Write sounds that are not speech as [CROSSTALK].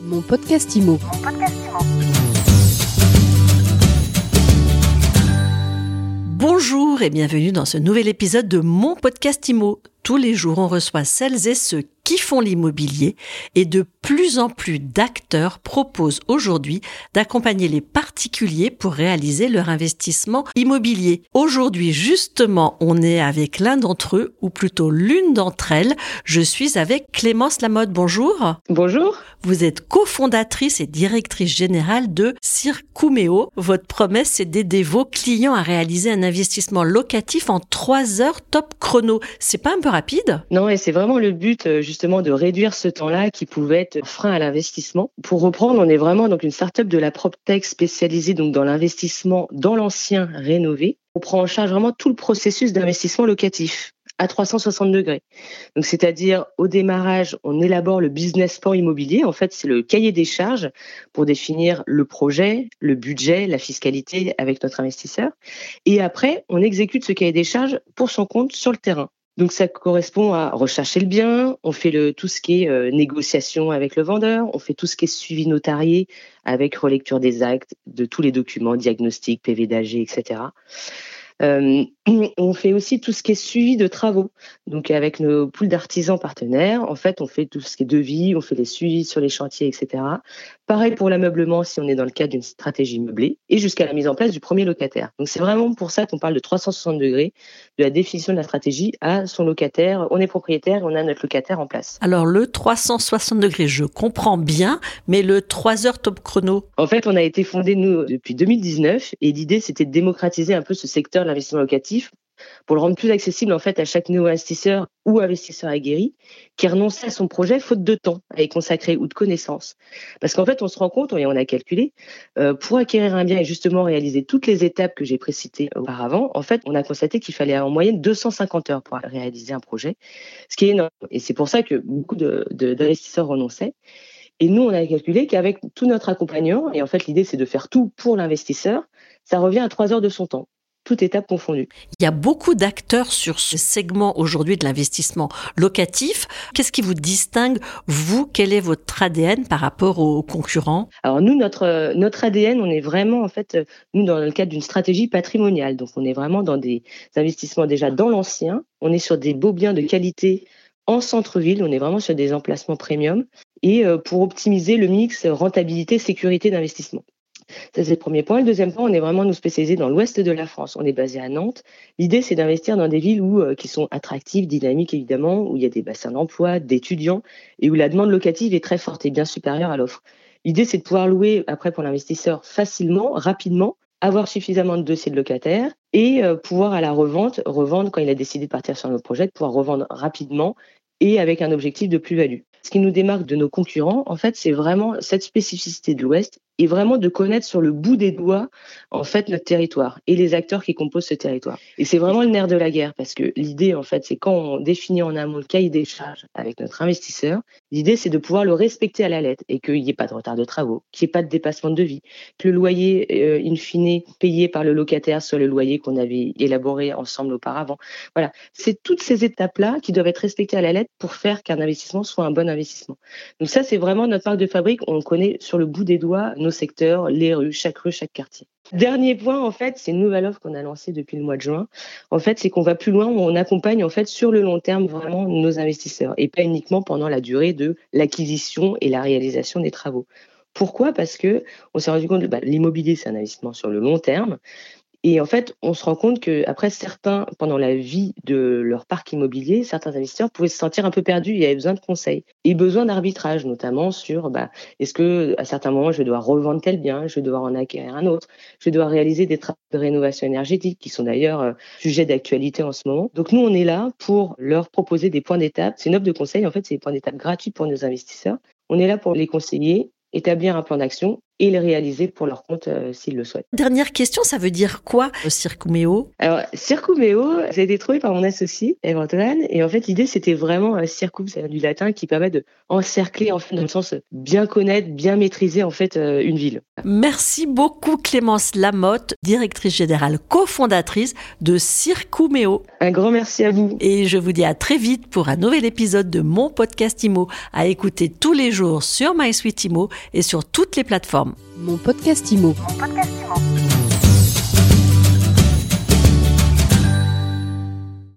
Mon podcast IMO. Bonjour et bienvenue dans ce nouvel épisode de mon podcast IMO. Tous les jours, on reçoit celles et ceux qui font l'immobilier et de plus en plus d'acteurs proposent aujourd'hui d'accompagner les particuliers pour réaliser leur investissement immobilier. Aujourd'hui, justement, on est avec l'un d'entre eux, ou plutôt l'une d'entre elles. Je suis avec Clémence Lamotte. Bonjour. Bonjour. Vous êtes cofondatrice et directrice générale de Circumeo. Votre promesse, c'est d'aider vos clients à réaliser un investissement locatif en trois heures top chrono. C'est pas un peu rapide? Non, et c'est vraiment le but, euh, justement justement de réduire ce temps-là qui pouvait être frein à l'investissement. Pour reprendre, on est vraiment donc une start-up de la PropTech spécialisée donc dans l'investissement dans l'ancien rénové. On prend en charge vraiment tout le processus d'investissement locatif à 360 degrés. Donc, c'est-à-dire au démarrage, on élabore le business plan immobilier. En fait, c'est le cahier des charges pour définir le projet, le budget, la fiscalité avec notre investisseur. Et après, on exécute ce cahier des charges pour son compte sur le terrain. Donc ça correspond à rechercher le bien, on fait le, tout ce qui est euh, négociation avec le vendeur, on fait tout ce qui est suivi notarié avec relecture des actes, de tous les documents, diagnostics, PV d'AG, etc. [CLEARS THROAT] on fait aussi tout ce qui est suivi de travaux. Donc avec nos poules d'artisans partenaires, en fait, on fait tout ce qui est devis, on fait les suivis sur les chantiers, etc. Pareil pour l'ameublement si on est dans le cadre d'une stratégie meublée et jusqu'à la mise en place du premier locataire. Donc c'est vraiment pour ça qu'on parle de 360 degrés, de la définition de la stratégie à son locataire. On est propriétaire et on a notre locataire en place. Alors le 360 degrés, je comprends bien, mais le 3 heures top chrono En fait, on a été fondé, nous, depuis 2019 et l'idée, c'était de démocratiser un peu ce secteur de l'investissement locatif pour le rendre plus accessible en fait à chaque nouveau investisseur ou investisseur aguerri qui renonçait à son projet faute de temps à y consacrer ou de connaissances. Parce qu'en fait, on se rend compte, et on a calculé, euh, pour acquérir un bien et justement réaliser toutes les étapes que j'ai précitées auparavant, en fait, on a constaté qu'il fallait en moyenne 250 heures pour réaliser un projet, ce qui est énorme. Et c'est pour ça que beaucoup d'investisseurs de, renonçaient. Et nous, on a calculé qu'avec tout notre accompagnement, et en fait l'idée c'est de faire tout pour l'investisseur, ça revient à trois heures de son temps toute étape confondue. Il y a beaucoup d'acteurs sur ce segment aujourd'hui de l'investissement locatif. Qu'est-ce qui vous distingue, vous? Quel est votre ADN par rapport aux concurrents? Alors nous, notre, notre ADN, on est vraiment en fait, nous dans le cadre d'une stratégie patrimoniale. Donc on est vraiment dans des investissements déjà dans l'ancien. On est sur des beaux biens de qualité en centre-ville. On est vraiment sur des emplacements premium et euh, pour optimiser le mix rentabilité-sécurité d'investissement. Ça, c'est le premier point. Le deuxième point, on est vraiment nous spécialisés dans l'ouest de la France. On est basé à Nantes. L'idée, c'est d'investir dans des villes où, euh, qui sont attractives, dynamiques, évidemment, où il y a des bassins d'emploi, d'étudiants et où la demande locative est très forte et bien supérieure à l'offre. L'idée, c'est de pouvoir louer après pour l'investisseur facilement, rapidement, avoir suffisamment de dossiers de locataires et euh, pouvoir à la revente, revendre quand il a décidé de partir sur nos projet, pouvoir revendre rapidement et avec un objectif de plus-value. Ce qui nous démarque de nos concurrents, en fait, c'est vraiment cette spécificité de l'Ouest et vraiment de connaître sur le bout des doigts en fait notre territoire et les acteurs qui composent ce territoire. Et c'est vraiment le nerf de la guerre parce que l'idée en fait c'est quand on définit en amont le cahier des charges avec notre investisseur, l'idée c'est de pouvoir le respecter à la lettre et qu'il n'y ait pas de retard de travaux, qu'il n'y ait pas de dépassement de devis, que le loyer euh, in fine payé par le locataire soit le loyer qu'on avait élaboré ensemble auparavant. Voilà, c'est toutes ces étapes là qui doivent être respectées à la lettre pour faire qu'un investissement soit un bon investissement. Donc ça c'est vraiment notre marque de fabrique, on connaît sur le bout des doigts secteurs, les rues, chaque rue, chaque quartier. Dernier point, en fait, c'est une nouvelle offre qu'on a lancée depuis le mois de juin. En fait, c'est qu'on va plus loin, on accompagne en fait sur le long terme vraiment nos investisseurs et pas uniquement pendant la durée de l'acquisition et la réalisation des travaux. Pourquoi? Parce que on s'est rendu compte que bah, l'immobilier c'est un investissement sur le long terme, et en fait, on se rend compte que après certains, pendant la vie de leur parc immobilier, certains investisseurs pouvaient se sentir un peu perdus. Y avait besoin de conseils et besoin d'arbitrage, notamment sur bah, est-ce que à certains moments je vais devoir revendre tel bien, je vais devoir en acquérir un autre, je vais devoir réaliser des travaux de rénovation énergétique qui sont d'ailleurs euh, sujet d'actualité en ce moment. Donc nous, on est là pour leur proposer des points d'étape. C'est une offre de conseil. En fait, c'est des points d'étape gratuits pour nos investisseurs. On est là pour les conseiller établir un plan d'action et les réaliser pour leur compte euh, s'ils le souhaitent. Dernière question, ça veut dire quoi le Circumeo? Alors, Circumeo, ça a été trouvé par mon associé, Eve et en fait, l'idée, c'était vraiment euh, circum, c'est du latin qui permet de encercler, en fait, dans le sens bien connaître, bien maîtriser, en fait, euh, une ville. Merci beaucoup, Clémence Lamotte, directrice générale, cofondatrice de Circumeo. Un grand merci à vous. Et je vous dis à très vite pour un nouvel épisode de mon podcast IMO à écouter tous les jours sur MySuite IMO et sur toutes les Mon podcast IMO.